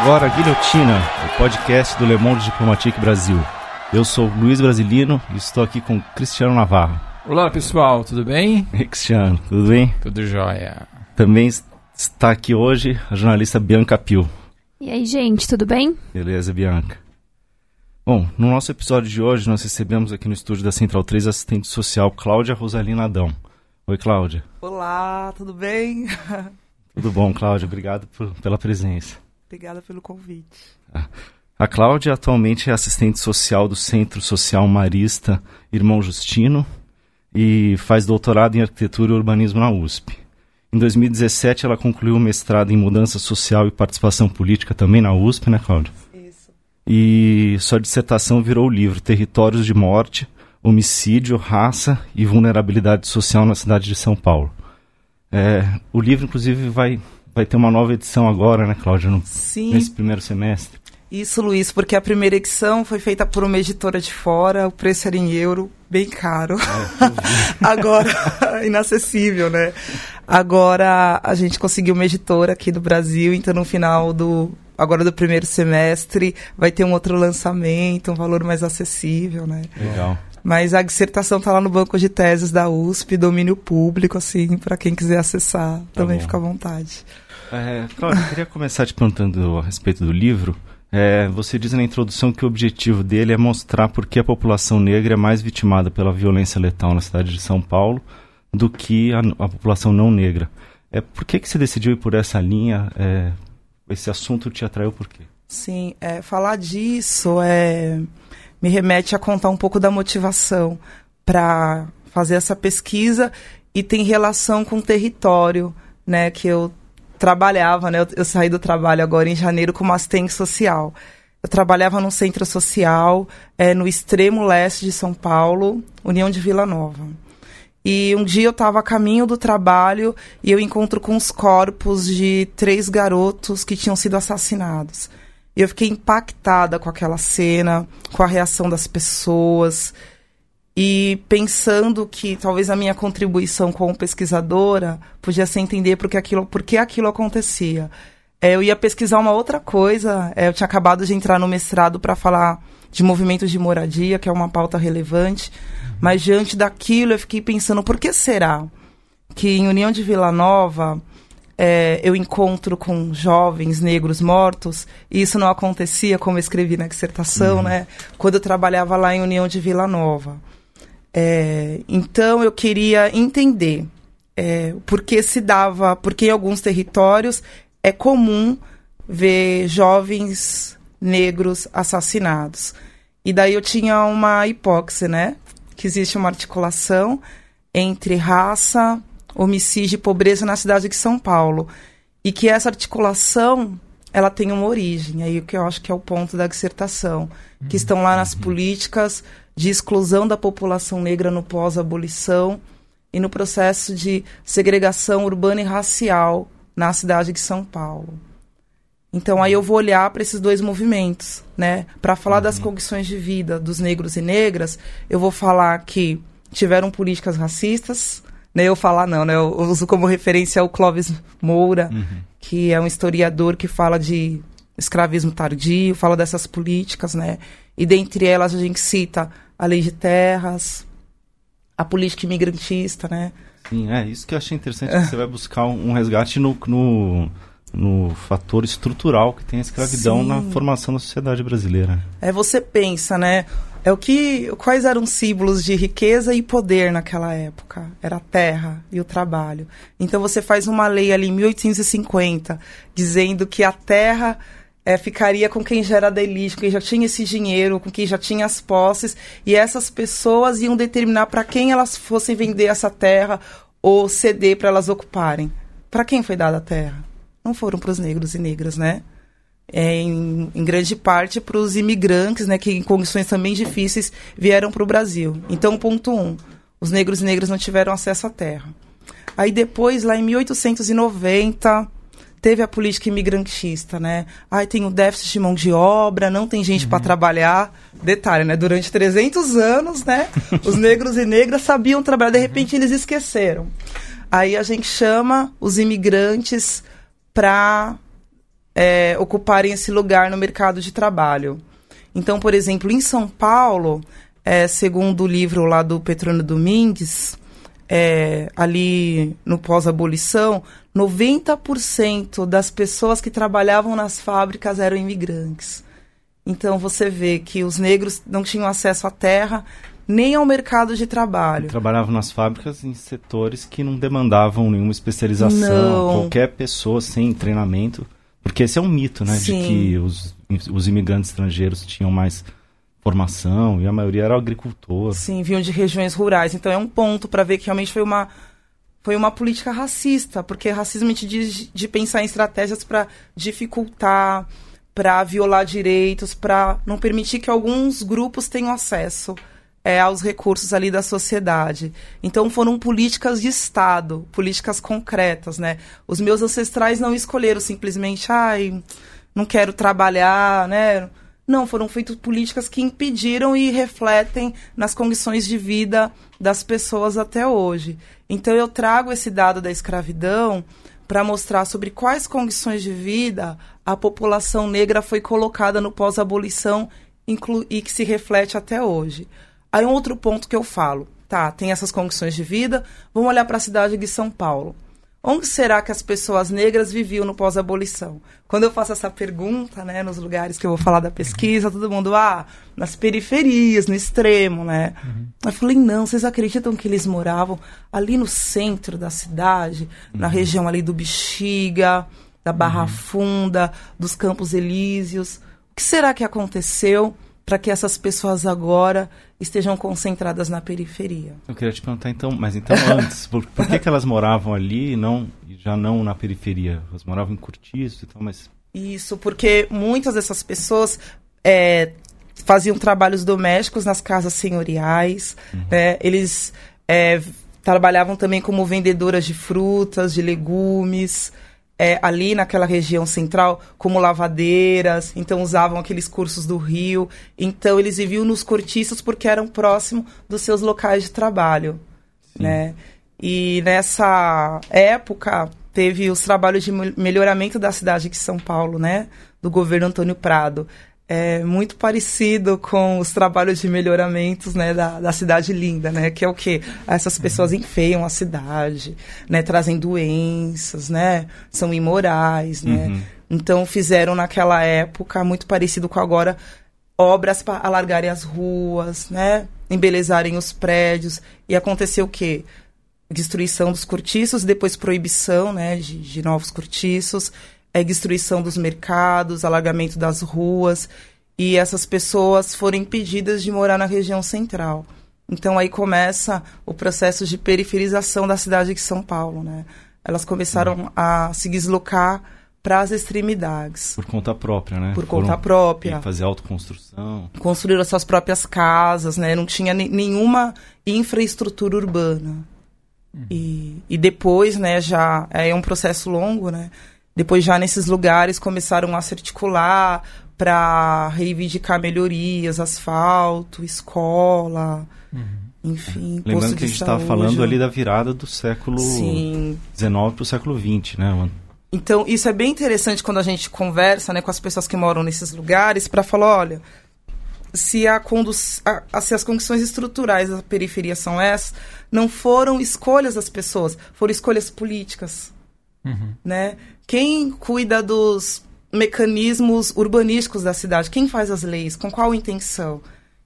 Agora a Guilhotina, o podcast do Le Monde Diplomatique Brasil. Eu sou Luiz Brasilino e estou aqui com Cristiano Navarro. Olá pessoal, tudo bem? Cristiano, tudo bem? Tudo jóia. Também está aqui hoje a jornalista Bianca Pio. E aí, gente, tudo bem? Beleza, Bianca. Bom, no nosso episódio de hoje nós recebemos aqui no estúdio da Central 3 a assistente social Cláudia Rosalina Adão. Oi, Cláudia. Olá, tudo bem? Tudo bom, Cláudia? Obrigado por, pela presença. Obrigada pelo convite. A Cláudia atualmente é assistente social do Centro Social Marista Irmão Justino e faz doutorado em arquitetura e urbanismo na USP. Em 2017 ela concluiu o mestrado em mudança social e participação política também na USP, né, Cláudia? Isso. E sua dissertação virou o livro Territórios de Morte, Homicídio, Raça e Vulnerabilidade Social na cidade de São Paulo. É, o livro, inclusive, vai, vai ter uma nova edição agora, né, Cláudia? No, Sim. Nesse primeiro semestre. Isso, Luiz, porque a primeira edição foi feita por uma editora de fora, o preço era em euro, bem caro. Agora, inacessível, né? Agora a gente conseguiu uma editora aqui do Brasil, então no final do agora do primeiro semestre vai ter um outro lançamento, um valor mais acessível, né? Legal. Mas a dissertação está lá no banco de teses da USP, domínio público, assim, para quem quiser acessar, também bom. fica à vontade. É, Cláudia, eu queria começar te perguntando a respeito do livro. É, você diz na introdução que o objetivo dele é mostrar por que a população negra é mais vitimada pela violência letal na cidade de São Paulo do que a, a população não negra. É, por que, que você decidiu ir por essa linha? É, esse assunto te atraiu por quê? Sim, é, falar disso é, me remete a contar um pouco da motivação para fazer essa pesquisa e tem relação com o território, né, que eu trabalhava, né, eu, eu saí do trabalho agora em janeiro como assistente social. Eu trabalhava num centro social é, no extremo leste de São Paulo, União de Vila Nova. E um dia eu estava a caminho do trabalho e eu encontro com os corpos de três garotos que tinham sido assassinados. E eu fiquei impactada com aquela cena, com a reação das pessoas e pensando que talvez a minha contribuição como pesquisadora podia ser entender por que aquilo, por que aquilo acontecia. É, eu ia pesquisar uma outra coisa, é, eu tinha acabado de entrar no mestrado para falar de movimentos de moradia, que é uma pauta relevante, mas diante daquilo eu fiquei pensando, por que será que em União de Vila Nova é, eu encontro com jovens negros mortos e isso não acontecia, como eu escrevi na dissertação, né? Quando eu trabalhava lá em União de Vila Nova. É, então eu queria entender é, por que se dava, porque em alguns territórios é comum ver jovens negros assassinados. E daí eu tinha uma hipótese, né? Que existe uma articulação entre raça, homicídio e pobreza na cidade de São Paulo. E que essa articulação, ela tem uma origem, aí o que eu acho que é o ponto da dissertação, que estão lá nas políticas de exclusão da população negra no pós-abolição e no processo de segregação urbana e racial na cidade de São Paulo. Então aí eu vou olhar para esses dois movimentos, né? Para falar das condições de vida dos negros e negras, eu vou falar que tiveram políticas racistas, né? Eu falar não, né? Eu uso como referência o Clóvis Moura, que é um historiador que fala de escravismo tardio, fala dessas políticas, né? E dentre elas a gente cita a lei de terras, a política imigrantista, né? Sim, é isso que eu achei interessante, que você vai buscar um, um resgate no, no, no fator estrutural que tem a escravidão Sim. na formação da sociedade brasileira. É você pensa, né? É o que quais eram os símbolos de riqueza e poder naquela época? Era a terra e o trabalho. Então você faz uma lei ali em 1850 dizendo que a terra é, ficaria com quem já era da elite, com quem já tinha esse dinheiro, com quem já tinha as posses, e essas pessoas iam determinar para quem elas fossem vender essa terra ou ceder para elas ocuparem. Para quem foi dada a terra? Não foram para os negros e negras, né? É, em, em grande parte para os imigrantes, né, que em condições também difíceis vieram para o Brasil. Então, ponto um, os negros e negras não tiveram acesso à terra. Aí depois, lá em 1890, teve a política imigrantista, né? Ai, tem o déficit de mão de obra, não tem gente para trabalhar. Detalhe, né? Durante 300 anos, né? Os negros e negras sabiam trabalhar, de repente eles esqueceram. Aí a gente chama os imigrantes para é, ocuparem esse lugar no mercado de trabalho. Então, por exemplo, em São Paulo, é, segundo o livro lá do Petrônio Domingues, é, ali no pós-abolição, 90% das pessoas que trabalhavam nas fábricas eram imigrantes. Então você vê que os negros não tinham acesso à terra nem ao mercado de trabalho. Trabalhavam nas fábricas em setores que não demandavam nenhuma especialização. Não. Qualquer pessoa sem treinamento. Porque esse é um mito, né? Sim. De que os, os imigrantes estrangeiros tinham mais formação e a maioria era agricultor. Sim, vinham de regiões rurais. Então é um ponto para ver que realmente foi uma foi uma política racista, porque racismo te diz de pensar em estratégias para dificultar, para violar direitos, para não permitir que alguns grupos tenham acesso é, aos recursos ali da sociedade. Então foram políticas de Estado, políticas concretas, né? Os meus ancestrais não escolheram simplesmente, ai, não quero trabalhar, né? Não, foram feitas políticas que impediram e refletem nas condições de vida das pessoas até hoje. Então eu trago esse dado da escravidão para mostrar sobre quais condições de vida a população negra foi colocada no pós-abolição e que se reflete até hoje. Aí um outro ponto que eu falo, tá, tem essas condições de vida, vamos olhar para a cidade de São Paulo. Onde será que as pessoas negras viviam no pós-abolição? Quando eu faço essa pergunta, né, nos lugares que eu vou falar da pesquisa, todo mundo, ah, nas periferias, no extremo, né? Uhum. Eu falei, não, vocês acreditam que eles moravam ali no centro da cidade, uhum. na região ali do Bexiga, da Barra uhum. Funda, dos Campos Elíseos? O que será que aconteceu para que essas pessoas agora estejam concentradas na periferia. Eu queria te perguntar então, mas então antes, por, por que, que elas moravam ali e não já não na periferia? Elas moravam em Curtiço e tal, mas isso porque muitas dessas pessoas é, faziam trabalhos domésticos nas casas senhoriais, uhum. né? Eles é, trabalhavam também como vendedoras de frutas, de legumes é, ali naquela região central como lavadeiras, então usavam aqueles cursos do Rio. Então eles viviam nos cortiços porque eram próximos dos seus locais de trabalho, Sim. né? E nessa época teve os trabalhos de melhoramento da cidade de São Paulo, né? Do governo Antônio Prado é muito parecido com os trabalhos de melhoramentos né, da, da cidade linda, né? Que é o que essas pessoas enfeiam a cidade, né? Trazem doenças, né? São imorais, né? Uhum. Então fizeram naquela época muito parecido com agora obras para alargarem as ruas, né? Embelezarem os prédios e aconteceu o quê? Destruição dos cortiços, depois proibição, né? De, de novos cortiços é, destruição dos mercados, alargamento das ruas, e essas pessoas foram impedidas de morar na região central. Então aí começa o processo de periferização da cidade de São Paulo, né? Elas começaram uhum. a se deslocar para as extremidades. Por conta própria, né? Por Foram conta própria. Fazer autoconstrução. Construíram as suas próprias casas, né? Não tinha nenhuma infraestrutura urbana. Uhum. E, e depois, né, já é um processo longo, né? Depois, já nesses lugares, começaram a se articular para reivindicar melhorias, asfalto, escola, uhum. enfim. Lembrando que a gente estava falando ali da virada do século XIX para o século XX, né? Então, isso é bem interessante quando a gente conversa né, com as pessoas que moram nesses lugares para falar, olha, se, a a, se as condições estruturais da periferia são essas, não foram escolhas das pessoas, foram escolhas políticas. Uhum. Né? Quem cuida dos mecanismos urbanísticos da cidade? Quem faz as leis? Com qual intenção?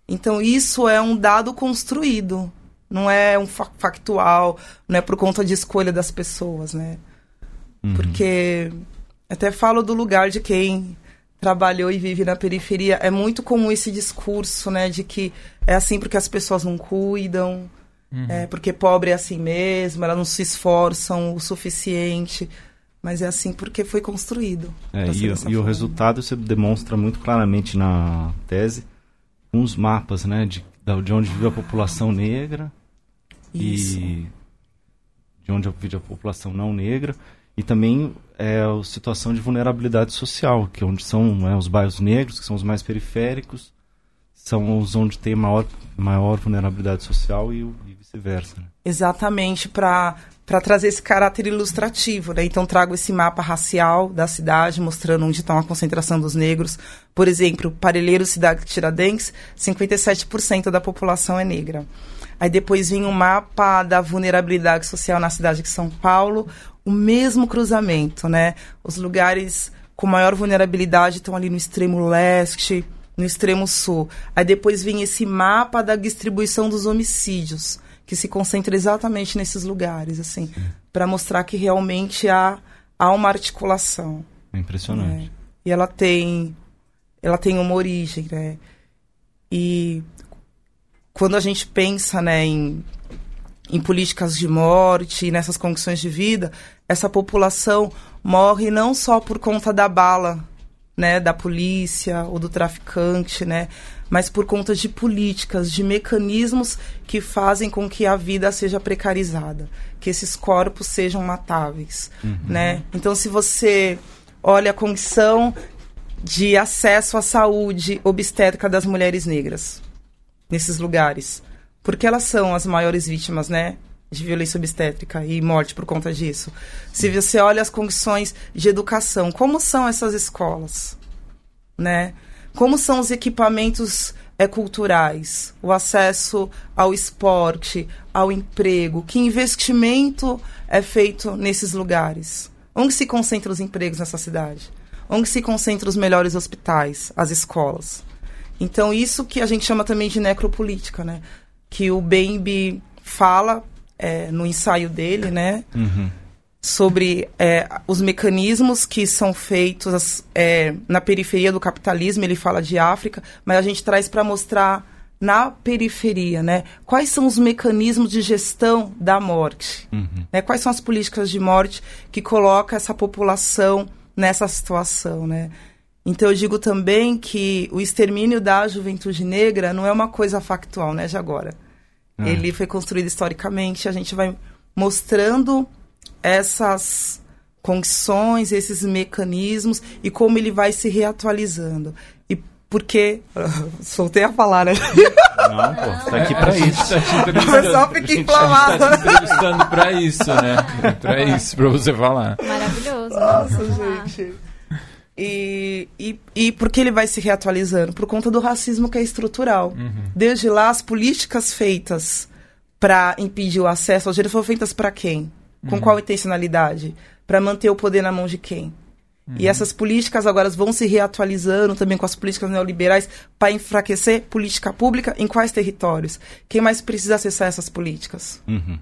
Então, isso é um dado construído, não é um factual, não é por conta de escolha das pessoas, né? Uhum. Porque até falo do lugar de quem trabalhou e vive na periferia. É muito comum esse discurso, né, de que é assim porque as pessoas não cuidam, Uhum. É, porque pobre é assim mesmo, elas não se esforçam o suficiente. Mas é assim porque foi construído. É, e, e o resultado você demonstra muito claramente na tese, com os mapas né, de, de onde vive a população negra Isso. e de onde vive a população não negra e também é a situação de vulnerabilidade social, que é onde são né, os bairros negros, que são os mais periféricos, são os onde tem maior, maior vulnerabilidade social e, e vice-versa. Né? Exatamente, para para trazer esse caráter ilustrativo, né? Então trago esse mapa racial da cidade, mostrando onde está a concentração dos negros. Por exemplo, Parelheiro, cidade de Tiradentes, 57% da população é negra. Aí depois vem um mapa da vulnerabilidade social na cidade de São Paulo, o mesmo cruzamento, né? Os lugares com maior vulnerabilidade estão ali no extremo leste, no extremo sul. Aí depois vem esse mapa da distribuição dos homicídios que se concentra exatamente nesses lugares, assim, para mostrar que realmente há, há uma articulação. É impressionante. Né? E ela tem, ela tem uma origem, né? E quando a gente pensa, né, em, em políticas de morte, nessas condições de vida, essa população morre não só por conta da bala, né, da polícia ou do traficante, né, mas por conta de políticas, de mecanismos que fazem com que a vida seja precarizada, que esses corpos sejam matáveis, uhum. né? Então, se você olha a condição de acesso à saúde obstétrica das mulheres negras nesses lugares, porque elas são as maiores vítimas, né? De violência obstétrica e morte por conta disso. Se você olha as condições de educação, como são essas escolas, né? Como são os equipamentos é, culturais, o acesso ao esporte, ao emprego, que investimento é feito nesses lugares? Onde se concentram os empregos nessa cidade? Onde se concentram os melhores hospitais, as escolas? Então, isso que a gente chama também de necropolítica, né? Que o Bembe fala é, no ensaio dele, né? Uhum sobre é, os mecanismos que são feitos é, na periferia do capitalismo. Ele fala de África, mas a gente traz para mostrar na periferia, né? Quais são os mecanismos de gestão da morte? Uhum. Né? Quais são as políticas de morte que colocam essa população nessa situação, né? Então eu digo também que o extermínio da juventude negra não é uma coisa factual, né, de agora. Uhum. Ele foi construído historicamente, a gente vai mostrando essas condições, esses mecanismos e como ele vai se reatualizando. E porque. Soltei a falar, né? Não, pô, tá aqui pra isso. Tá o pessoal fica inflamado. Tá te entrevistando pra isso, né? Pra isso, pra você falar. Maravilhoso. Nossa, gente. E, e, e porque ele vai se reatualizando? Por conta do racismo que é estrutural. Uhum. Desde lá, as políticas feitas para impedir o acesso ao direito foram feitas para quem? Com uhum. qual intencionalidade? Para manter o poder na mão de quem? Uhum. E essas políticas agora vão se reatualizando também com as políticas neoliberais para enfraquecer política pública em quais territórios? Quem mais precisa acessar essas políticas? Uhum.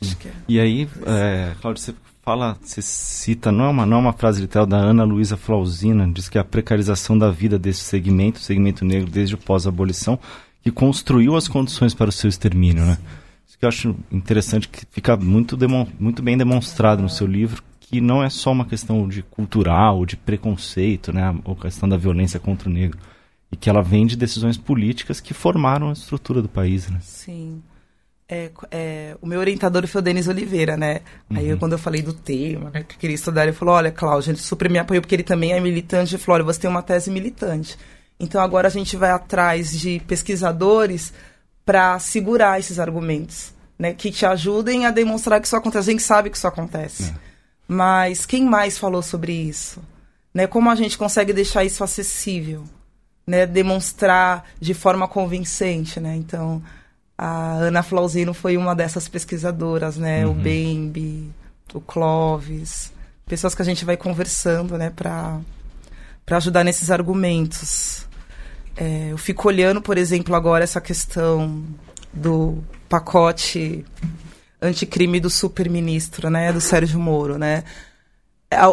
É. E aí, é, Cláudio, você fala, você cita, não é uma, não é uma frase literal da Ana Luísa Flausina, diz que a precarização da vida desse segmento, segmento negro desde o pós-abolição, que construiu as condições para o seu extermínio, né? que eu acho interessante que fica muito, muito bem demonstrado no seu livro que não é só uma questão de cultural, de preconceito, né, ou questão da violência contra o negro, e que ela vem de decisões políticas que formaram a estrutura do país, né? Sim. É, é, o meu orientador foi o Denis Oliveira, né? Uhum. Aí eu, quando eu falei do tema, né, que queria estudar, ele falou, olha, Cláudio, ele super me apoiou porque ele também é militante. Ele falou, olha, você tem uma tese militante. Então agora a gente vai atrás de pesquisadores para segurar esses argumentos, né? Que te ajudem a demonstrar que isso acontece. A gente sabe que isso acontece. É. Mas quem mais falou sobre isso? Né? Como a gente consegue deixar isso acessível? Né? Demonstrar de forma convincente, né? Então, a Ana Flauzino foi uma dessas pesquisadoras, né? Uhum. O Bembe, o Clóvis, pessoas que a gente vai conversando, né? Para ajudar nesses argumentos. É, eu fico olhando, por exemplo, agora essa questão do pacote anticrime do super-ministro, né, do Sérgio Moro, né?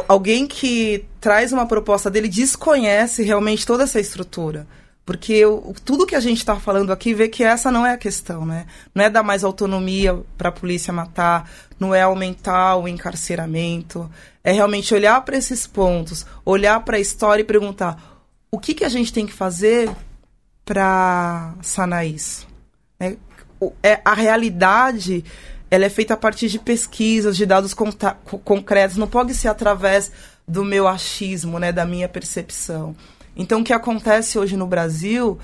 Alguém que traz uma proposta dele desconhece realmente toda essa estrutura. Porque eu, tudo que a gente está falando aqui vê que essa não é a questão, né? Não é dar mais autonomia para a polícia matar, não é aumentar o encarceramento. É realmente olhar para esses pontos, olhar para a história e perguntar o que, que a gente tem que fazer para sanar isso? Né? É, a realidade ela é feita a partir de pesquisas, de dados concretos, não pode ser através do meu achismo, né, da minha percepção. Então, o que acontece hoje no Brasil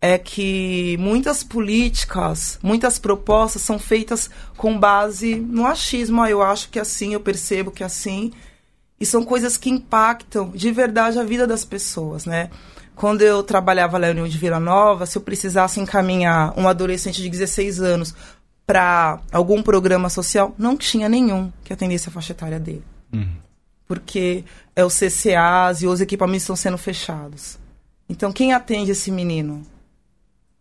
é que muitas políticas, muitas propostas são feitas com base no achismo. Ah, eu acho que é assim, eu percebo que é assim. E são coisas que impactam de verdade a vida das pessoas, né? Quando eu trabalhava na União de Vila Nova, se eu precisasse encaminhar um adolescente de 16 anos para algum programa social, não tinha nenhum que atendesse a faixa etária dele. Uhum. Porque é o CCAs e os equipamentos estão sendo fechados. Então, quem atende esse menino?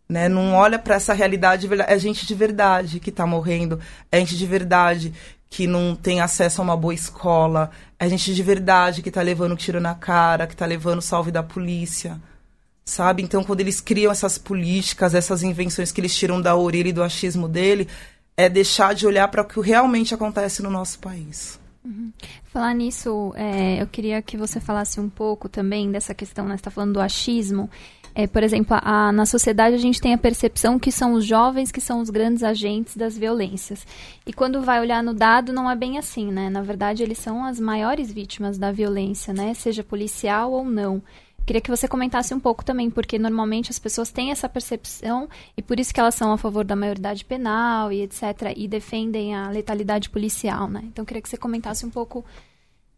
Né? Não olha para essa realidade, é gente de verdade que está morrendo, é gente de verdade que não tem acesso a uma boa escola, é gente de verdade que está levando tiro na cara, que está levando salve da polícia, sabe? Então, quando eles criam essas políticas, essas invenções que eles tiram da orelha e do achismo dele, é deixar de olhar para o que realmente acontece no nosso país. Uhum. Falar nisso, é, eu queria que você falasse um pouco também dessa questão, né? Você está falando do achismo. É, por exemplo, a, na sociedade a gente tem a percepção que são os jovens que são os grandes agentes das violências. E quando vai olhar no dado, não é bem assim, né? Na verdade, eles são as maiores vítimas da violência, né? Seja policial ou não. Queria que você comentasse um pouco também, porque normalmente as pessoas têm essa percepção e por isso que elas são a favor da maioridade penal e etc. e defendem a letalidade policial, né? Então queria que você comentasse um pouco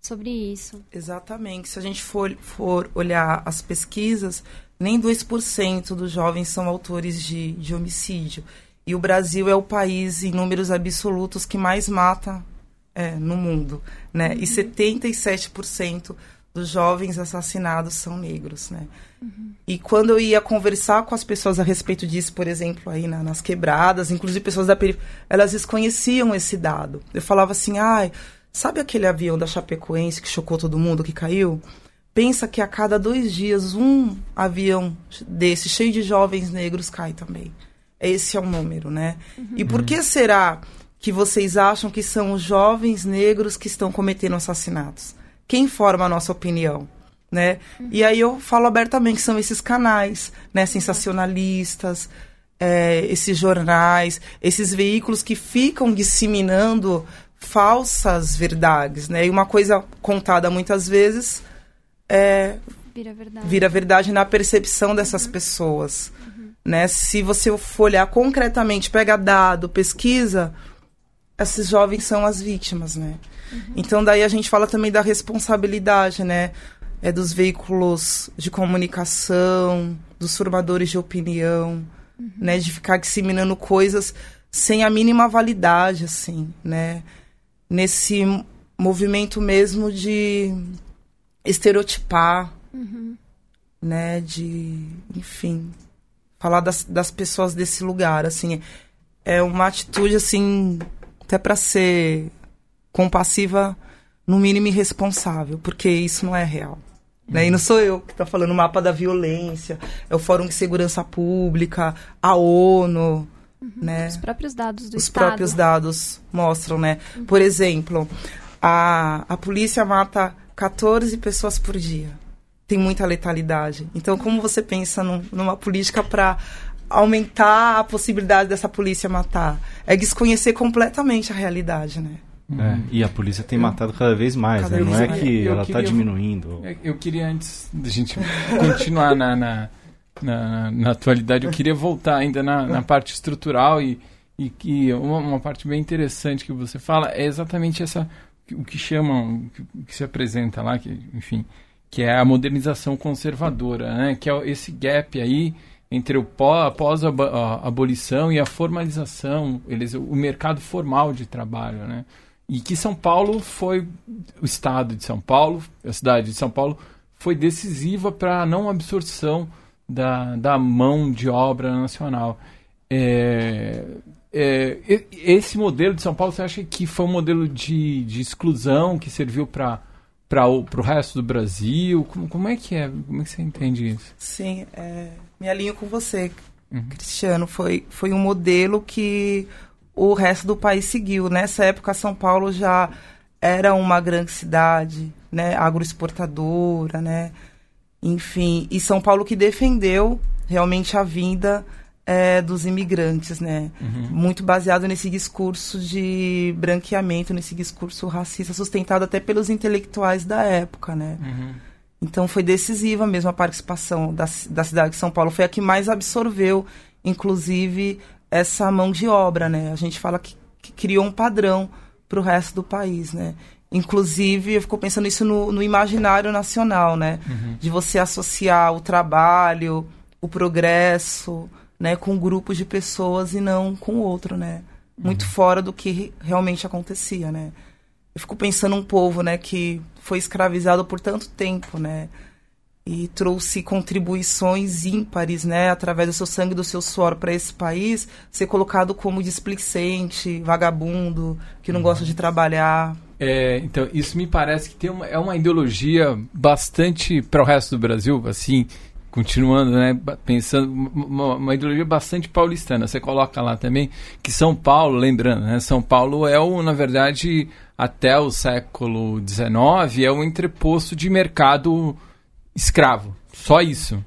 sobre isso. Exatamente. Se a gente for, for olhar as pesquisas, nem 2% dos jovens são autores de, de homicídio. E o Brasil é o país, em números absolutos, que mais mata é, no mundo. Né? Uhum. E 77% dos jovens assassinados são negros. Né? Uhum. E quando eu ia conversar com as pessoas a respeito disso, por exemplo, aí na, nas quebradas, inclusive pessoas da periferia, elas desconheciam esse dado. Eu falava assim, ai, sabe aquele avião da Chapecoense que chocou todo mundo, que caiu? pensa que a cada dois dias um avião desse cheio de jovens negros cai também. Esse é o número, né? Uhum. E por que será que vocês acham que são os jovens negros que estão cometendo assassinatos? Quem forma a nossa opinião? Né? Uhum. E aí eu falo abertamente que são esses canais, né, sensacionalistas, é, esses jornais, esses veículos que ficam disseminando falsas verdades, né? E uma coisa contada muitas vezes é, vira verdade. vira verdade na percepção dessas uhum. pessoas. Uhum. Né? Se você for olhar concretamente, pega dado, pesquisa, esses jovens são as vítimas, né? Uhum. Então daí a gente fala também da responsabilidade, né? É dos veículos de comunicação, dos formadores de opinião, uhum. né? De ficar disseminando coisas sem a mínima validade, assim, né? Nesse movimento mesmo de estereotipar, uhum. né? De, enfim, falar das, das pessoas desse lugar, assim. É uma atitude, assim, até para ser compassiva, no mínimo irresponsável, porque isso não é real. Né? E não sou eu que está falando o mapa da violência, é o Fórum de Segurança Pública, a ONU, uhum. né? Os próprios dados do Os Estado. próprios dados mostram, né? Uhum. Por exemplo, a, a polícia mata 14 pessoas por dia. Tem muita letalidade. Então, como você pensa num, numa política para aumentar a possibilidade dessa polícia matar? É desconhecer completamente a realidade, né? É, e a polícia tem matado cada vez mais, cada né? Vez não é que eu ela está diminuindo. Eu queria, antes da gente continuar na, na, na, na, atualidade, eu queria voltar ainda na, na parte estrutural e, e que uma, uma, parte bem interessante que você fala é exatamente essa o que chamam, o que se apresenta lá, que, enfim, que é a modernização conservadora, né? que é esse gap aí entre o pós-abolição e a formalização, eles, o mercado formal de trabalho, né? E que São Paulo foi, o estado de São Paulo, a cidade de São Paulo, foi decisiva para a não absorção da, da mão de obra nacional. É, é, esse modelo de São Paulo, você acha que foi um modelo de, de exclusão que serviu para para o resto do Brasil? Como, como, é que é? Como é que você entende isso? Sim, é, me alinho com você, uhum. Cristiano. Foi, foi um modelo que o resto do país seguiu. Nessa época, São Paulo já era uma grande cidade, né, agroexportadora, né, enfim, e São Paulo que defendeu realmente a vinda é, dos imigrantes, né? Uhum. Muito baseado nesse discurso de branqueamento, nesse discurso racista, sustentado até pelos intelectuais da época, né? Uhum. Então foi decisiva mesmo a participação da, da cidade de São Paulo. Foi a que mais absorveu, inclusive, essa mão de obra, né? A gente fala que, que criou um padrão para o resto do país, né? Inclusive, eu fico pensando isso no, no imaginário nacional, né? Uhum. De você associar o trabalho, o progresso, né, com grupos de pessoas e não com o outro, né? Muito uhum. fora do que realmente acontecia, né? Eu fico pensando um povo, né, que foi escravizado por tanto tempo, né? E trouxe contribuições ímpares, né, através do seu sangue e do seu suor para esse país, ser colocado como displicente, vagabundo, que não uhum. gosta de trabalhar. É, então, isso me parece que tem uma, é uma ideologia bastante para o resto do Brasil, assim, continuando, né, pensando, uma, uma, ideologia bastante paulistana. Você coloca lá também que São Paulo, lembrando, né, São Paulo é o, na verdade, até o século XIX, é o entreposto de mercado escravo. Só isso.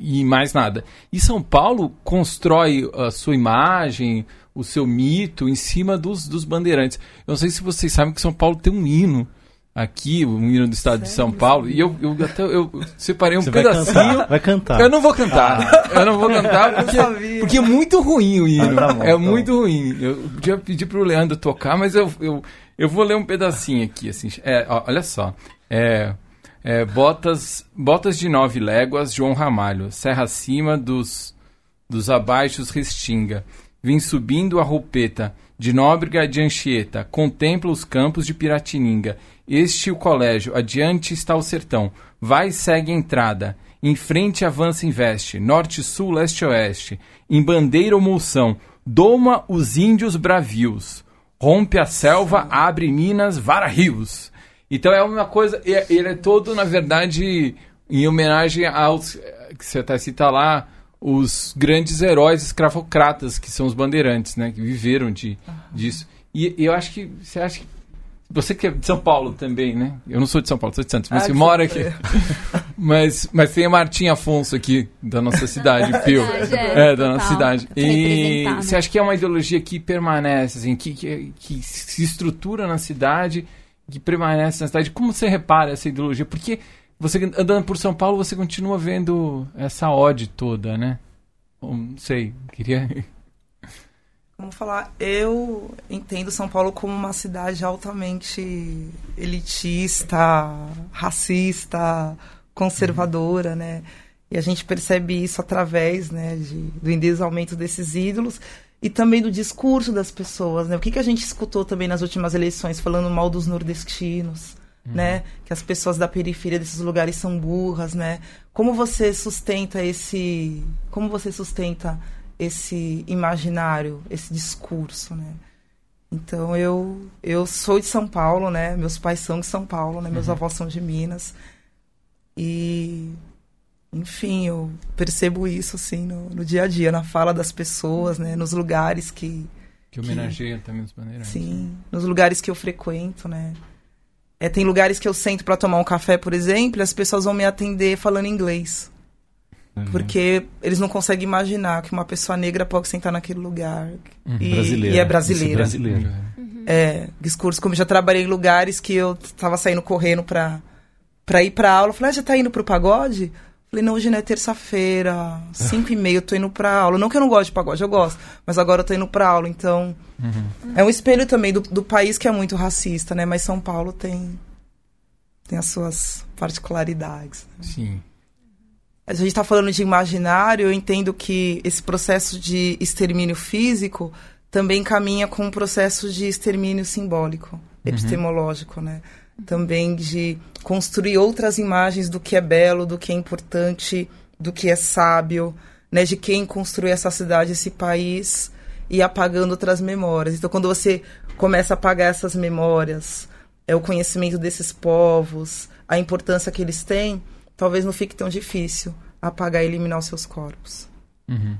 E mais nada. E São Paulo constrói a sua imagem, o seu mito em cima dos, dos bandeirantes. Eu não sei se vocês sabem que São Paulo tem um hino aqui, o hino do estado Sério? de São Paulo, e eu, eu até eu separei um Você pedacinho. Vai cantar, vai cantar. Eu não vou cantar. Ah. Eu não vou cantar porque, porque é muito ruim o hino. Ah, tá bom, é tá muito bom. ruim. Eu podia pedir pro Leandro tocar, mas eu, eu, eu vou ler um pedacinho aqui, assim. É, ó, olha só. É, é, botas, botas de nove léguas, João Ramalho. Serra acima dos, dos abaixos Restinga. Vim subindo a roupeta de Nóbrega de Anchieta. Contempla os campos de Piratininga este o colégio, adiante está o sertão. Vai e segue a entrada. Em frente avança investe, norte, sul, leste, oeste. Em bandeira ou moção, doma os índios bravios. Rompe a selva, abre minas, vara rios. Então é uma coisa, ele é todo, na verdade, em homenagem aos, que você até cita lá, os grandes heróis escravocratas, que são os bandeirantes, né, que viveram de, disso. E, e eu acho que, você acha que você que é de São Paulo também, né? Eu não sou de São Paulo, sou de Santos, mas ah, você mora aqui. mas, mas tem a Martim Afonso aqui, da nossa cidade, Pio. É, é, da nossa cidade. E né? você acha que é uma ideologia que permanece, assim, que, que, que se estrutura na cidade, que permanece na cidade? Como você repara essa ideologia? Porque você andando por São Paulo, você continua vendo essa ode toda, né? Não sei, queria Vamos falar, eu entendo São Paulo como uma cidade altamente elitista, racista, conservadora, né? E a gente percebe isso através né, de, do endeusamento desses ídolos e também do discurso das pessoas, né? O que, que a gente escutou também nas últimas eleições falando mal dos nordestinos, uhum. né? Que as pessoas da periferia desses lugares são burras, né? Como você sustenta esse... Como você sustenta esse imaginário, esse discurso, né? Então eu eu sou de São Paulo, né? Meus pais são de São Paulo, né? Meus uhum. avós são de Minas. E enfim, eu percebo isso assim no, no, dia a dia, na fala das pessoas, né? Nos lugares que que homenageia que, também os bandeirantes. Sim, né? nos lugares que eu frequento, né? É, tem lugares que eu sento para tomar um café, por exemplo, e as pessoas vão me atender falando inglês. Uhum. Porque eles não conseguem imaginar que uma pessoa negra pode sentar naquele lugar. Uhum. E, e, é brasileira. É brasileira. Uhum. É, discurso. Como já trabalhei em lugares que eu estava saindo correndo para pra ir pra aula. Eu falei, ah, já tá indo pro pagode? Falei, não, hoje não é terça-feira, cinco e meia, eu tô indo pra aula. Não que eu não goste de pagode, eu gosto. Mas agora eu tô indo pra aula, então... Uhum. É um espelho também do, do país que é muito racista, né? Mas São Paulo tem, tem as suas particularidades. Né? Sim a gente está falando de imaginário, eu entendo que esse processo de extermínio físico também caminha com um processo de extermínio simbólico, uhum. epistemológico, né? Também de construir outras imagens do que é belo, do que é importante, do que é sábio, né? De quem construiu essa cidade, esse país e apagando outras memórias. Então, quando você começa a apagar essas memórias, é o conhecimento desses povos, a importância que eles têm, talvez não fique tão difícil apagar e eliminar os seus corpos. Uhum.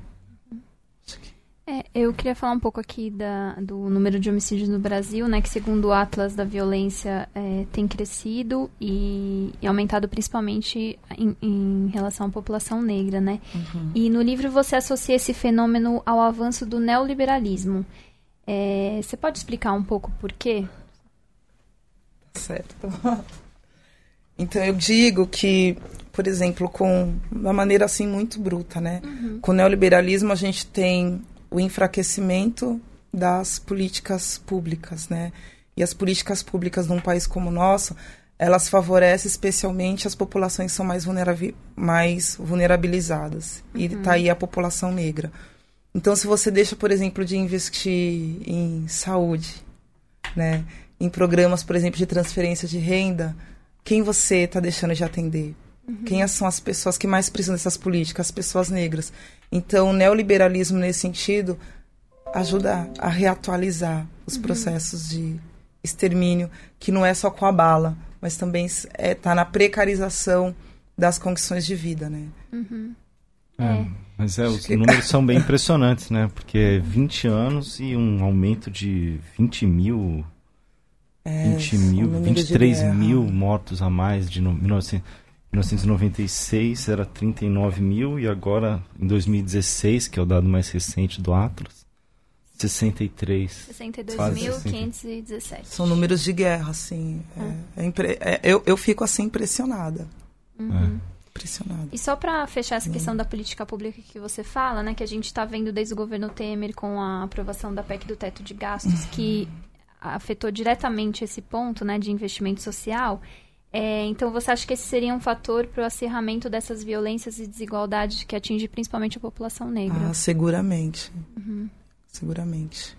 É, eu queria falar um pouco aqui da, do número de homicídios no Brasil, né, que segundo o Atlas da Violência é, tem crescido e, e aumentado principalmente em, em, relação à população negra, né? Uhum. E no livro você associa esse fenômeno ao avanço do neoliberalismo. É, você pode explicar um pouco por quê? Certo. Então eu digo que, por exemplo, com uma maneira assim muito bruta, né? Uhum. Com o neoliberalismo a gente tem o enfraquecimento das políticas públicas, né? E as políticas públicas num país como o nosso, elas favorecem especialmente as populações que são mais, mais vulnerabilizadas. Uhum. E está aí a população negra. Então, se você deixa, por exemplo, de investir em saúde, né? em programas, por exemplo, de transferência de renda, quem você está deixando de atender? Uhum. Quem são as pessoas que mais precisam dessas políticas? As pessoas negras. Então, o neoliberalismo, nesse sentido, ajuda a reatualizar os uhum. processos de extermínio, que não é só com a bala, mas também está é, tá na precarização das condições de vida, né? Uhum. É, é. Mas é, os números são bem impressionantes, né? Porque 20 anos e um aumento de 20 mil é, 20 mil, 23 mil mortos a mais de no, 1996 era 39 mil e agora em 2016, que é o dado mais recente do Atlas, 63. 62.517. São números de guerra, assim. É, é impre... é, eu, eu fico assim impressionada. Uhum. Impressionada. E só para fechar essa questão da política pública que você fala, né, que a gente está vendo desde o governo Temer com a aprovação da PEC do teto de gastos, que afetou diretamente esse ponto né, de investimento social. É, então, você acha que esse seria um fator para o acirramento dessas violências e desigualdades que atinge principalmente a população negra? Ah, seguramente. Uhum. Seguramente.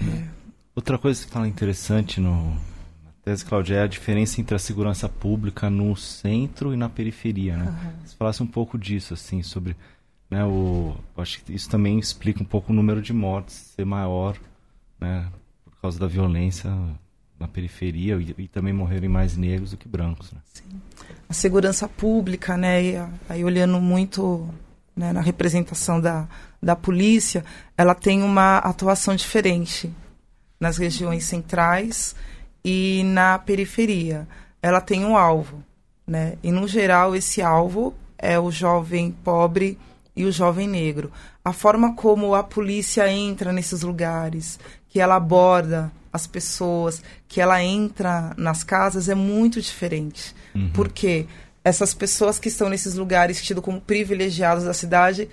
É. Outra coisa que fala interessante no, na tese, Cláudia, é a diferença entre a segurança pública no centro e na periferia. Né? Uhum. Você falasse um pouco disso, assim, sobre. Né, o, acho que isso também explica um pouco o número de mortes ser maior né, por causa da violência na periferia e, e, também morrerem mais negros do que brancos. Né? Sim. A segurança pública, né, e aí olhando muito né, na representação da, da polícia, ela tem uma atuação diferente nas regiões centrais e na periferia. Ela tem um alvo, né? E no geral esse alvo é o jovem pobre e o jovem negro. A forma como a polícia entra nesses lugares, que ela aborda as pessoas, que ela entra nas casas é muito diferente. Uhum. Porque essas pessoas que estão nesses lugares tidos como privilegiados da cidade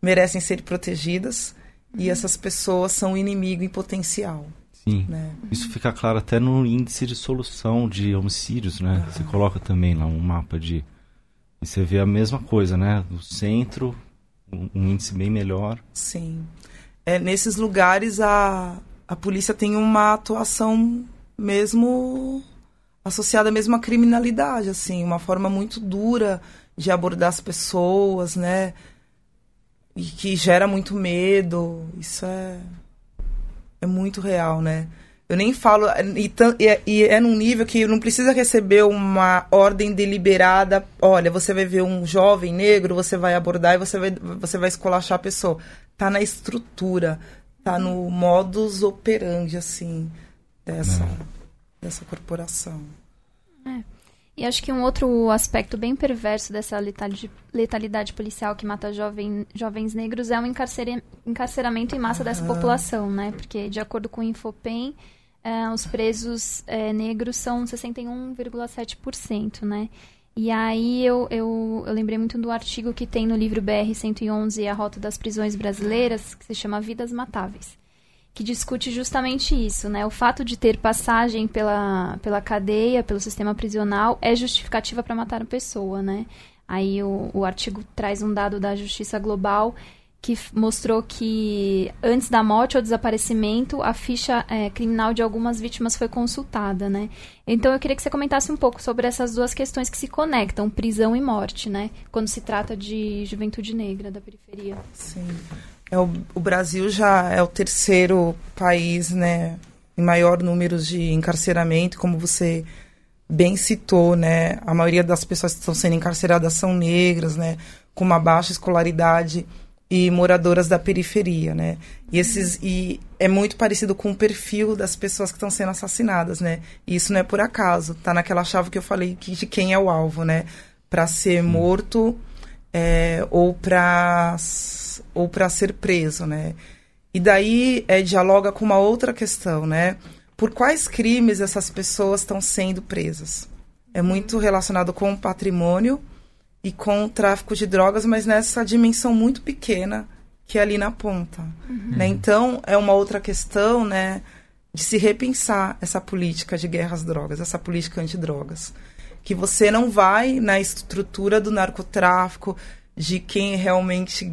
merecem ser protegidas e essas pessoas são inimigo em potencial. Sim. Né? Isso fica claro até no índice de solução de homicídios, né? Uhum. Você coloca também lá um mapa de e você vê a mesma coisa, né? No centro, um índice bem melhor. Sim. É, nesses lugares a, a polícia tem uma atuação mesmo associada mesmo à criminalidade, assim, uma forma muito dura de abordar as pessoas, né? E que gera muito medo. Isso é é muito real, né? Eu nem falo. E, e, é num nível que não precisa receber uma ordem deliberada. Olha, você vai ver um jovem negro, você vai abordar e você vai, você vai escolachar a pessoa. Tá na estrutura, tá no modus operandi, assim, dessa, é. dessa corporação. É. E acho que um outro aspecto bem perverso dessa letalidade, letalidade policial que mata jovem, jovens negros é o encarceramento em massa dessa população, né? Porque, de acordo com o Infopem, é, os presos é, negros são 61,7%, né? E aí eu, eu, eu lembrei muito do artigo que tem no livro BR-111, A Rota das Prisões Brasileiras, que se chama Vidas Matáveis, que discute justamente isso, né? O fato de ter passagem pela, pela cadeia, pelo sistema prisional, é justificativa para matar a pessoa, né? Aí o, o artigo traz um dado da Justiça Global que mostrou que antes da morte ou desaparecimento a ficha é, criminal de algumas vítimas foi consultada, né? Então eu queria que você comentasse um pouco sobre essas duas questões que se conectam, prisão e morte, né? Quando se trata de juventude negra da periferia. Sim. É, o, o Brasil já é o terceiro país, né, em maior número de encarceramento, como você bem citou, né? A maioria das pessoas que estão sendo encarceradas são negras, né? Com uma baixa escolaridade e moradoras da periferia, né? E esses e é muito parecido com o perfil das pessoas que estão sendo assassinadas, né? E isso não é por acaso, tá naquela chave que eu falei que de quem é o alvo, né? Para ser morto é, ou para ou para ser preso, né? E daí é, dialoga com uma outra questão, né? por quais crimes essas pessoas estão sendo presas. É muito relacionado com o patrimônio e com o tráfico de drogas, mas nessa dimensão muito pequena que é ali na ponta. Uhum. Né? Então, é uma outra questão né, de se repensar essa política de guerra às drogas, essa política antidrogas. Que você não vai na estrutura do narcotráfico, de quem realmente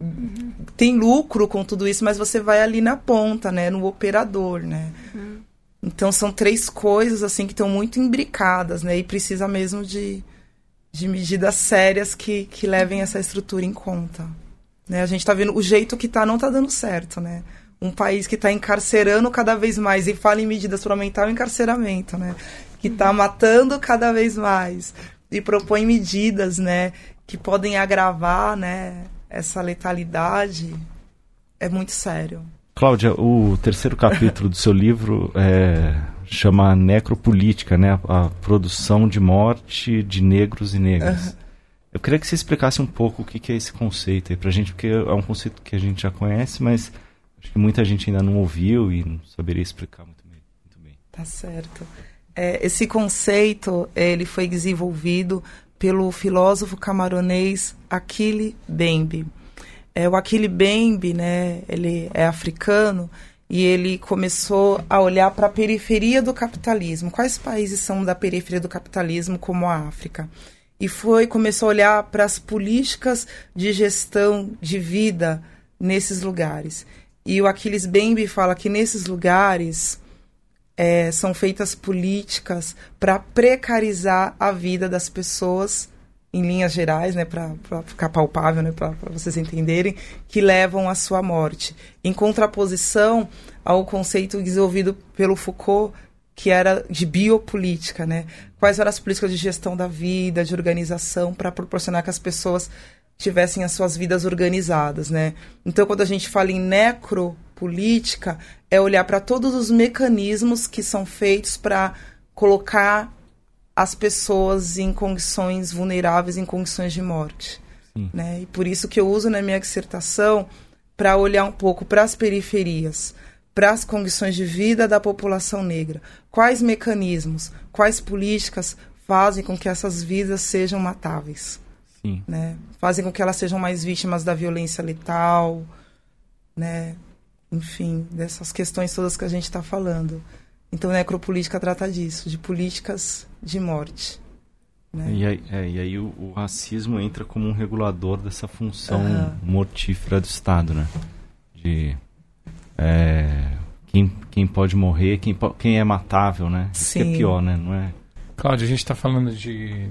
uhum. tem lucro com tudo isso, mas você vai ali na ponta, né, no operador, né? Uhum. Então são três coisas assim que estão muito imbricadas, né? E precisa mesmo de, de medidas sérias que, que levem essa estrutura em conta. Né? A gente está vendo o jeito que está não está dando certo, né? Um país que está encarcerando cada vez mais e fala em medidas para aumentar o encarceramento, né? Que está matando cada vez mais e propõe medidas, né? Que podem agravar, né? Essa letalidade é muito sério. Cláudia, o terceiro capítulo do seu livro é, chama Necropolítica, né? A, a, produção de morte de negros e negras. Uhum. Eu queria que você explicasse um pouco o que, que é esse conceito aí pra gente, porque é um conceito que a gente já conhece, mas acho que muita gente ainda não ouviu e não saberia explicar muito bem. Muito bem. Tá certo. É, esse conceito ele foi desenvolvido pelo filósofo camaronês Achille Mbembe. É, o Achille Mbembe, né, ele é africano e ele começou a olhar para a periferia do capitalismo. Quais países são da periferia do capitalismo, como a África? E foi começou a olhar para as políticas de gestão de vida nesses lugares. E o Aquiles Bembe fala que nesses lugares é, são feitas políticas para precarizar a vida das pessoas em linhas gerais, né, para ficar palpável, né, para vocês entenderem, que levam à sua morte. Em contraposição ao conceito desenvolvido pelo Foucault, que era de biopolítica, né? Quais eram as políticas de gestão da vida, de organização, para proporcionar que as pessoas tivessem as suas vidas organizadas, né? Então, quando a gente fala em necropolítica, é olhar para todos os mecanismos que são feitos para colocar as pessoas em condições vulneráveis, em condições de morte. Né? E por isso que eu uso na minha dissertação para olhar um pouco para as periferias, para as condições de vida da população negra. Quais mecanismos, quais políticas fazem com que essas vidas sejam matáveis? Sim. Né? Fazem com que elas sejam mais vítimas da violência letal, né? enfim, dessas questões todas que a gente está falando. Então, necropolítica trata disso, de políticas de morte. Né? E aí, é, e aí o, o, racismo entra como um regulador dessa função uhum. mortífera do Estado, né? De é, quem, quem pode morrer, quem, quem é matável, né? Isso que é pior, né? Não é? Cláudio, a gente está falando de,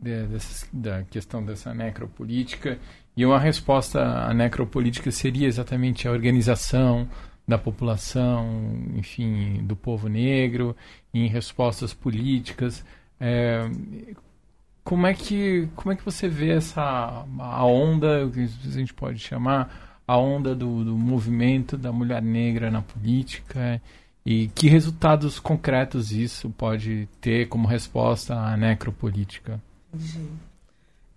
de dessa, da questão dessa necropolítica e uma resposta à necropolítica seria exatamente a organização, da população, enfim, do povo negro, em respostas políticas. É, como é que como é que você vê essa a onda que a gente pode chamar a onda do, do movimento da mulher negra na política e que resultados concretos isso pode ter como resposta à necropolítica?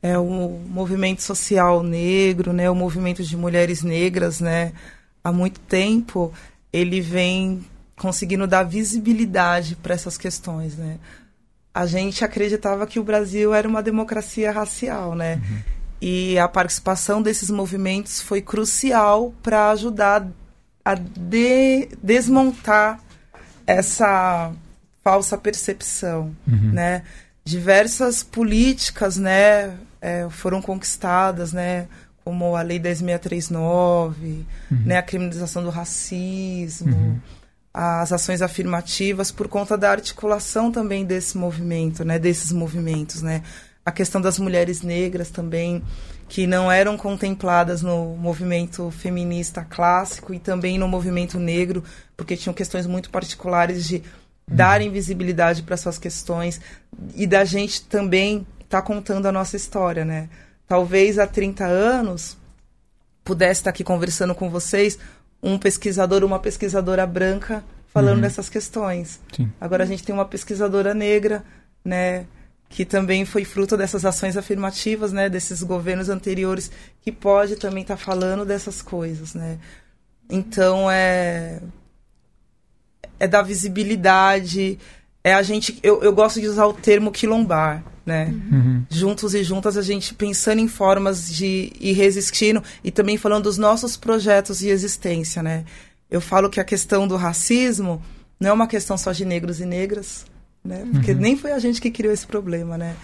É o movimento social negro, né, o movimento de mulheres negras, né, há muito tempo, ele vem conseguindo dar visibilidade para essas questões, né? A gente acreditava que o Brasil era uma democracia racial, né? Uhum. E a participação desses movimentos foi crucial para ajudar a de, desmontar essa falsa percepção, uhum. né? Diversas políticas, né, é, foram conquistadas, né? Como a Lei 10.639, uhum. né, a criminalização do racismo, uhum. as ações afirmativas, por conta da articulação também desse movimento, né, desses movimentos, né, a questão das mulheres negras também, que não eram contempladas no movimento feminista clássico e também no movimento negro, porque tinham questões muito particulares de uhum. darem visibilidade para suas questões e da gente também estar tá contando a nossa história, né? Talvez há 30 anos pudesse estar aqui conversando com vocês um pesquisador, uma pesquisadora branca falando uhum. dessas questões. Sim. Agora a gente tem uma pesquisadora negra, né, que também foi fruto dessas ações afirmativas, né, desses governos anteriores, que pode também estar falando dessas coisas, né. Então é é da visibilidade, é a gente. Eu, eu gosto de usar o termo quilombar, né? Uhum. Juntos e juntas, a gente pensando em formas de ir resistindo e também falando dos nossos projetos de existência, né? Eu falo que a questão do racismo não é uma questão só de negros e negras, né? Porque Uhum. nem foi a gente que criou esse problema, né?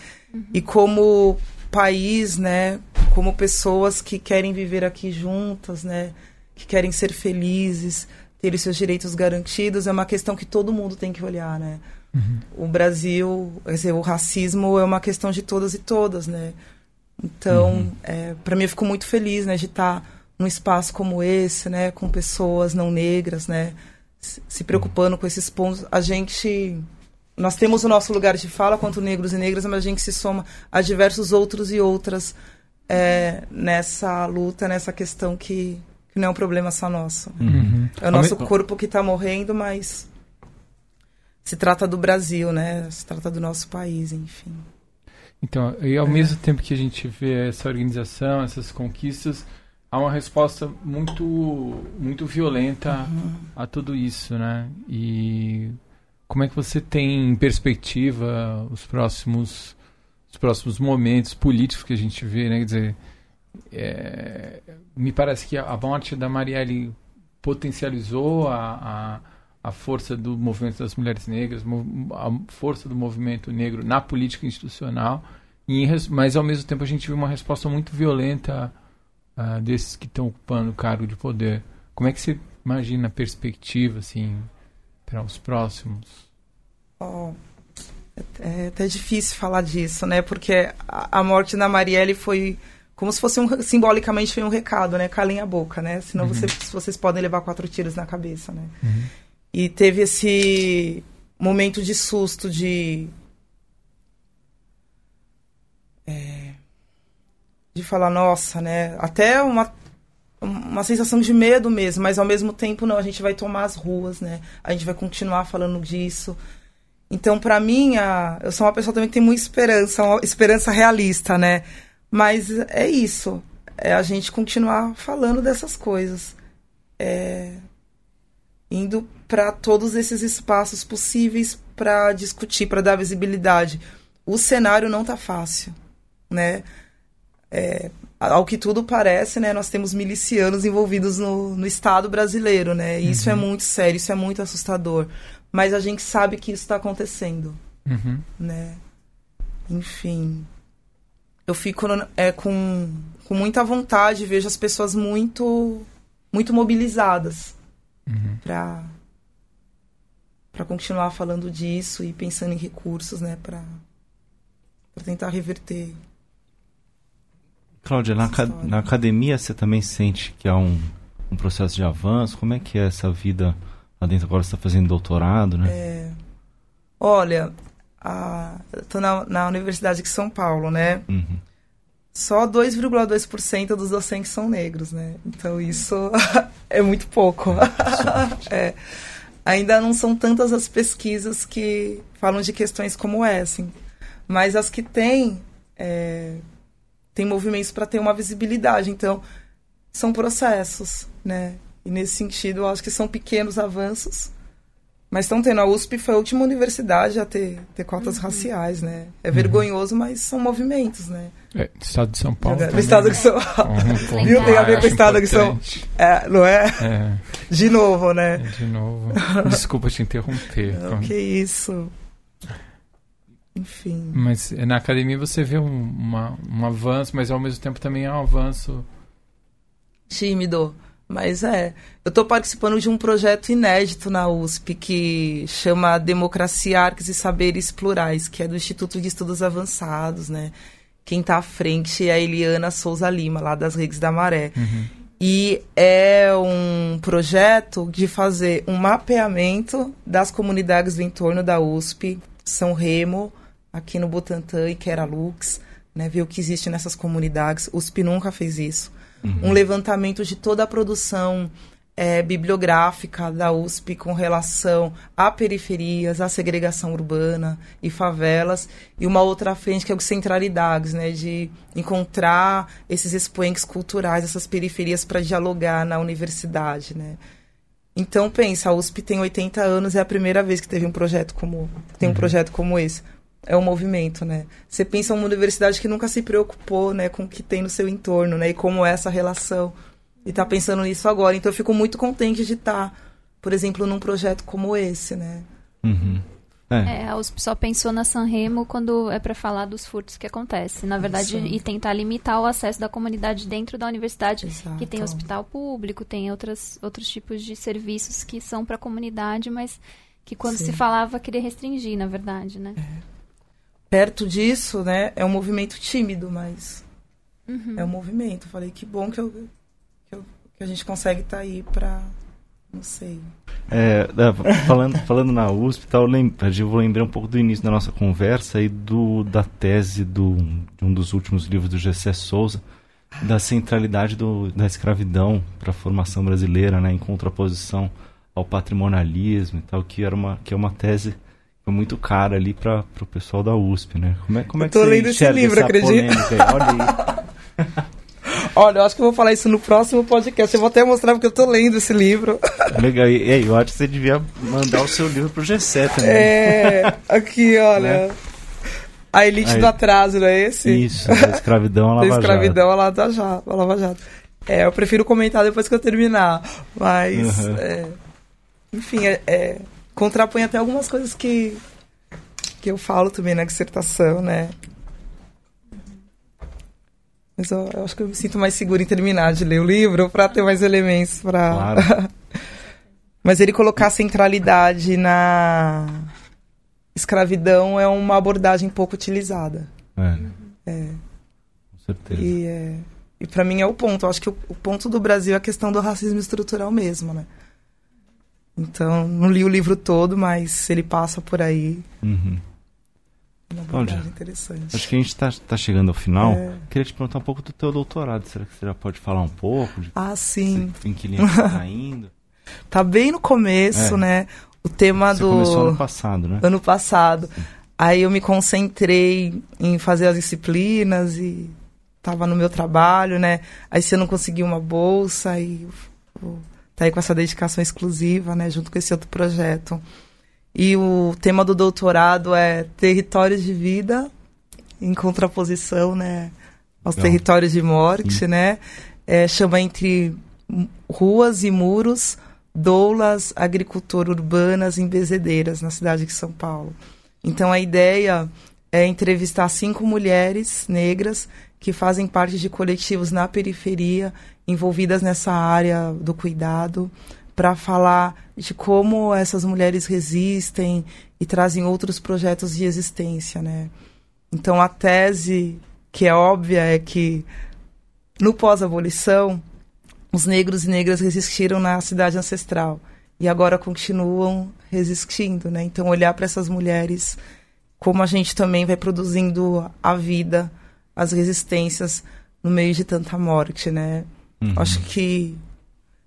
E como país, né? Como pessoas que querem viver aqui juntas, né? Que querem ser felizes, ter os seus direitos garantidos, é uma questão que todo mundo tem que olhar, né? O Brasil, dizer, o racismo é uma questão de todas e todas, né? Então, é, para mim, eu fico muito feliz, né, de estar num espaço como esse, né, com pessoas não negras, né, se preocupando com esses pontos. A gente, nós temos o nosso lugar de fala quanto negros e negras, mas a gente se soma a diversos outros e outras é, nessa luta, nessa questão que, que não é um problema só nosso. Uhum. É o nosso corpo que está morrendo, mas se trata do Brasil, né? Se trata do nosso país, enfim. Então, e ao mesmo tempo que a gente vê essa organização, essas conquistas, há uma resposta muito muito violenta a tudo isso, né? E como é que você tem em perspectiva os próximos os próximos momentos políticos que a gente vê, né? Quer dizer, é, me parece que a, a morte da Marielle potencializou a, a, a força do movimento das mulheres negras, a força do movimento negro na política institucional, e mas ao mesmo tempo a gente viu uma resposta muito violenta ah, desses que estão ocupando o cargo de poder. Como é que você imagina a perspectiva assim para os próximos? Ó, é, até difícil falar disso, né? Porque a, a morte da Marielle foi como se fosse um, simbolicamente foi um recado, né? Calem a boca, né? Senão Uhum. você- vocês podem levar quatro tiros na cabeça, né? E teve esse momento de susto, de. é, de falar, nossa, né? Até uma, uma sensação de medo mesmo, mas ao mesmo tempo, não, a gente vai tomar as ruas, né? A gente vai continuar falando disso. Então, pra mim, a- eu sou uma pessoa também que tem muita esperança, uma esperança realista, né? Mas é isso. É a gente continuar falando dessas coisas. É, indo para todos esses espaços possíveis para discutir, para dar visibilidade. O cenário não tá fácil, né? É, ao que tudo parece, né, nós temos milicianos envolvidos no, no Estado brasileiro, né? E Isso é muito sério, isso é muito assustador. Mas a gente sabe que isso está acontecendo, Uhum. né? Enfim, eu fico é, com, com muita vontade, vejo as pessoas muito, muito mobilizadas Uhum. para para continuar falando disso e pensando em recursos, né, para tentar reverter. Cláudia, na, história. na academia você também sente que há um, um processo de avanço? Como é que é essa vida lá dentro? Agora você está fazendo doutorado, né? Olha, a, tô na, na Universidade de São Paulo, né? Uhum. Só 2,2% dos docentes são negros, né? Então isso é muito pouco. É. Ainda não são tantas as pesquisas que falam de questões como essa. hein? Mas as que têm, é, tem movimentos para ter uma visibilidade. Então, são processos, né? E nesse sentido, eu acho que são pequenos avanços. Mas estão tendo. A USP foi a última universidade a ter, ter cotas raciais, né? É vergonhoso, mas são movimentos, né? É, Estado de São Paulo. Também. estado de São Paulo. Um ponto Viu? Tem a ver com o estado de São-. É, não é? É, De novo, né? de novo. Desculpa te interromper. Não, que isso. Enfim. Mas na academia você vê um, uma- um avanço, mas ao mesmo tempo também há um avanço. Tímido. Mas é. Eu estou participando de um projeto inédito na USP que chama Democracia, Artes e Saberes Plurais, que é do Instituto de Estudos Avançados, né? Quem está à frente é a Eliana Souza Lima, lá das Redes da Maré. E é um projeto de fazer um mapeamento das comunidades do entorno da USP, São Remo, aqui no Butantã e Queralux, né, ver o que existe nessas comunidades. USP nunca fez isso. Um levantamento de toda a produção eh, bibliográfica da USP com relação a periferias, a segregação urbana e favelas, e uma outra frente que é o centralidades, né, de encontrar esses expoentes culturais, essas periferias para dialogar na universidade, né. Então pensa, a USP tem 80 anos, é a primeira vez que teve um projeto como tem um uhum. projeto como esse. É um movimento, né? Você pensa uma universidade que nunca se preocupou, né, com o que tem no seu entorno, né, e como é essa relação. E tá pensando nisso agora. Então eu fico muito contente de estar, tá, por exemplo, num projeto como esse, né? Uhum. É. é. a USP só pensou na Sanremo quando é para falar dos furtos que acontecem. Na verdade, Isso. e tentar limitar o acesso da comunidade dentro da universidade, Exato. que tem hospital público, tem outras, outros tipos de serviços que são para a comunidade, mas que quando Sim. se falava queria restringir, na verdade, né? É. Perto disso, né, é um movimento tímido, mas uhum. é um movimento. Falei que bom que, eu, que, a gente consegue estar tá aí para não sei. É, falando, falando na USP, tal, eu vou lembrar um pouco do início da nossa conversa e do, da tese do, de um dos últimos livros do Gessé Souza, da centralidade do, da escravidão para a formação brasileira, né, em contraposição ao patrimonialismo e tal, que, era uma, que é uma tese muito cara ali para o pessoal da USP, né? Como é, como é que você lendo esse livro, acredita? Olha aí. Olha, eu acho que eu vou falar isso no próximo podcast. Eu vou até mostrar porque eu tô lendo esse livro. Legal. E aí, eu acho que você devia mandar o seu livro pro G7 também. É, aqui, olha. Né? A Elite aí, do Atraso, não é esse? Isso, a escravidão a Lava Jato. escravidão a Lava Jato. A Lava Jato. É, eu prefiro comentar depois que eu terminar. Mas, uhum. é, enfim, é, é, contrapõe até algumas coisas que, que eu falo também na dissertação, né? Mas eu, eu, acho que eu me sinto mais segura em terminar de ler o livro para ter mais elementos para. Claro. Mas ele colocar centralidade na escravidão é uma abordagem pouco utilizada. É. é. Com certeza. E, é, e para mim é o ponto. Eu acho que o, o, ponto do Brasil é a questão do racismo estrutural mesmo, né? Então, não li o livro todo, mas ele passa por aí. Uhum. Cláudia, interessante. Acho que a gente está tá chegando ao final. É... Queria te perguntar um pouco do teu doutorado. Será que você já pode falar um pouco? De ah, sim. Em que linha está indo? tá bem no começo, é. né? O tema você do... começou ano passado, né? Ano passado. Sim. Aí eu me concentrei em fazer as disciplinas e estava no meu trabalho, né? Aí você não conseguiu uma bolsa e tá aí com essa dedicação exclusiva, né? Junto com esse outro projeto. E o tema do doutorado é territórios de vida em contraposição, né, aos Não. territórios de morte, Sim. né? É, chama entre ruas e muros, doulas, agricultura urbanas em bezedeiras na cidade de São Paulo. Então a ideia é entrevistar cinco mulheres negras que fazem parte de coletivos na periferia envolvidas nessa área do cuidado para falar de como essas mulheres resistem e trazem outros projetos de existência, né? Então a tese que é óbvia é que no pós-abolição os negros e negras resistiram na cidade ancestral e agora continuam resistindo, né? Então olhar para essas mulheres como a gente também vai produzindo a vida, as resistências no meio de tanta morte, né? Uhum. Acho que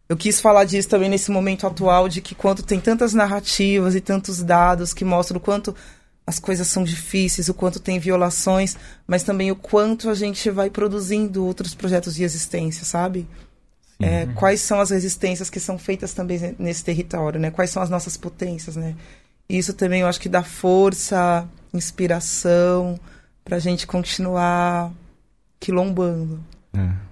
eu quis falar disso também nesse momento atual, de que quando tem tantas narrativas e tantos dados que mostram o quanto as coisas são difíceis, o quanto tem violações, mas também o quanto a gente vai produzindo outros projetos de existência, sabe? É, quais são as resistências que são feitas também nesse território, né? Quais são as nossas potências, né? Isso também eu acho que dá força, inspiração para a gente continuar quilombando. É.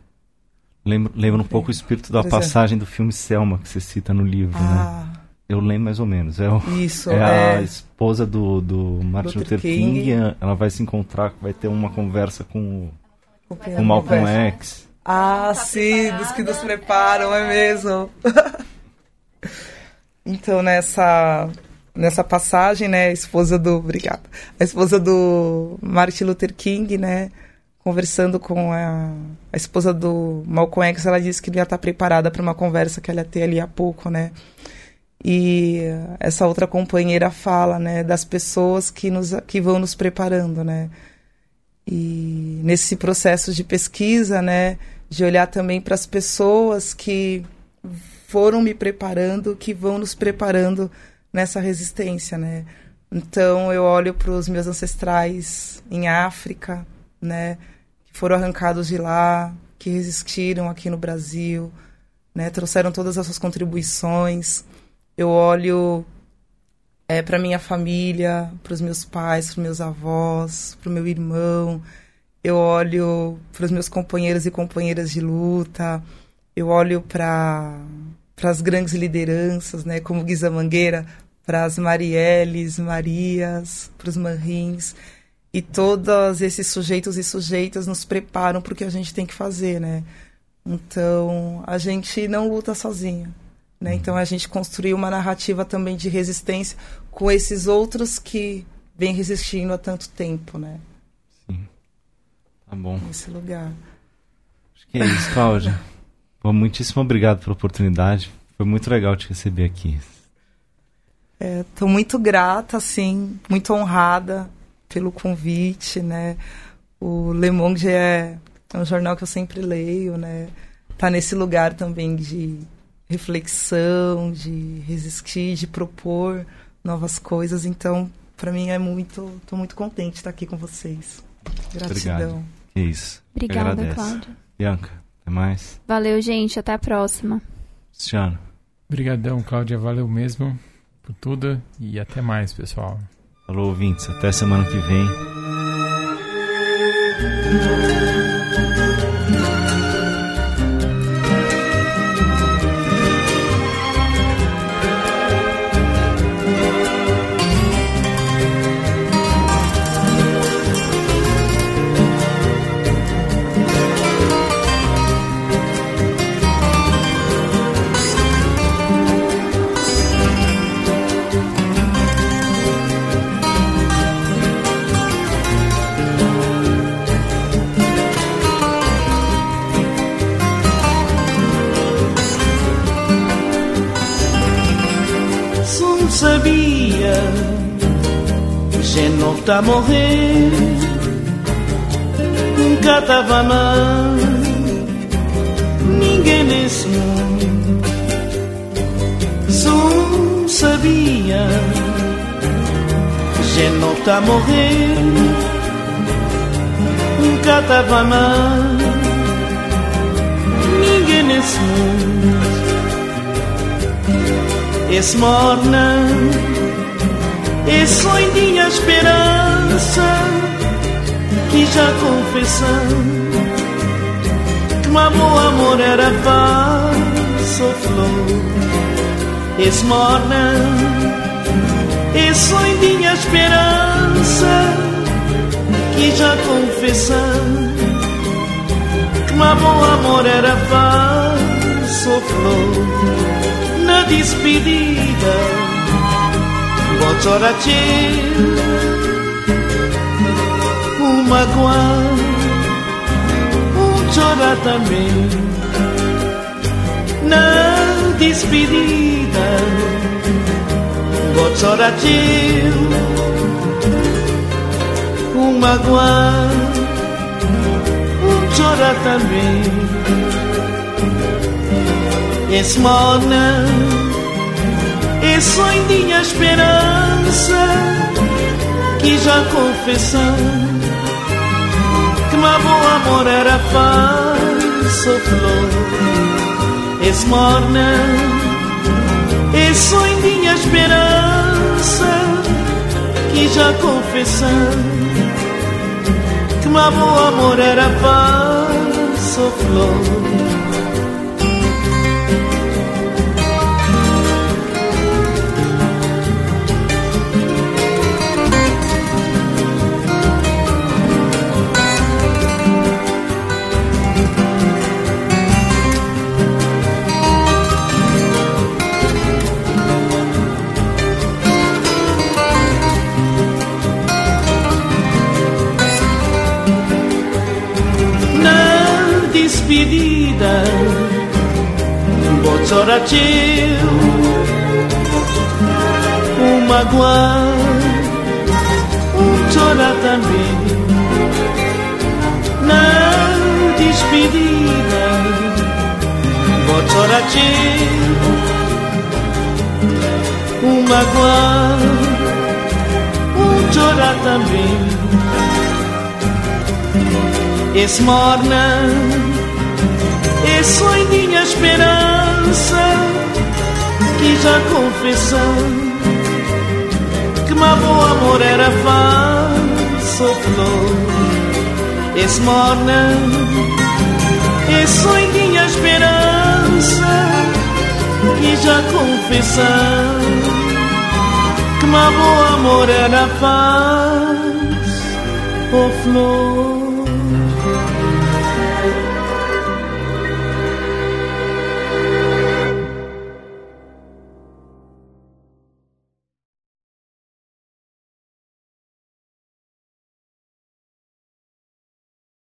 Lembra, lembra um pouco o espírito da passagem do filme Selma, que você cita no livro, né? ah. né? Eu lembro mais ou menos. É, o, Isso, é, é, a esposa do, do Martin Luther, Luther King. King. Ela vai se encontrar, vai ter uma conversa com, com o Malcolm X. Ah, tá sim, dos que nos preparam, é mesmo. então, nessa, nessa passagem, né, a esposa do... Obrigada. A esposa do Martin Luther King, né, conversando com a, a esposa do Malcolm X, ela disse que ia estar preparada para uma conversa que ela ia ter ali há pouco, né? E essa outra companheira fala, né, das pessoas que nos que vão nos preparando, né? E nesse processo de pesquisa, né, de olhar também para as pessoas que foram me preparando, que vão nos preparando nessa resistência, né? Então eu olho para os meus ancestrais em África, né? Foram arrancados de lá, que resistiram aqui no Brasil, né? Trouxeram todas as suas contribuições. Eu olho é, para minha família, para os meus pais, para meus avós, para o meu irmão. Eu olho para os meus companheiros e companheiras de luta. Eu olho para para as grandes lideranças, né, como Guisa Mangueira, para as Marielles, Marias, para os Manrins. E todos esses sujeitos e sujeitas nos preparam para o que a gente tem que fazer, né? Então, a gente não luta sozinho. Né? Então, a gente construiu uma narrativa também de resistência com esses outros que vêm resistindo há tanto tempo, né? Sim. Tá bom. Nesse lugar. Acho que é isso, Cláudia. Bom, muitíssimo obrigado pela oportunidade. Foi muito legal te receber aqui. Estou é, muito grata, assim, muito honrada pelo convite, né? O Le Monde é, é um jornal que eu sempre leio, né? Tá nesse lugar também de reflexão, de resistir, de propor novas coisas. Então, para mim é muito, estou muito contente de estar aqui com vocês. Gratidão. Obrigado. Que isso. Obrigada, Cláudia. Bianca, até mais. Valeu, gente. Até a próxima. Cristiano. Obrigadão, Cláudia. Valeu mesmo por tudo e até mais, pessoal. Falou, ouvintes. Até semana que vem. Não está a morrer Nunca estava mal Ninguém nesse mundo Só sabia. Que não está a morrer Nunca estava mal Ninguém nesse mundo esse morna, esse sonho esperança que já confessou que o amor, amor era falso flor. Esse morna, esse sonho esperança que já confessou que o amor, amor era falso flor na despedida Chorar Um magoar Um chorar também Na despedida chorar Um magoar Um chorar também morna, esse sonho de esperança que já confessou que meu bom amor era falso flor. Esse morna, esse sonho de esperança que já confessou que meu bom amor era falso flor. Magoar Um chorar também Na despedida Vou chorar teu Um magoar Um chorar também morna, esse sonho de esperança que já confessando que meu amor era falso flor. Esse morna esse sonho tinha esperança que já confessando que meu amor era falso flor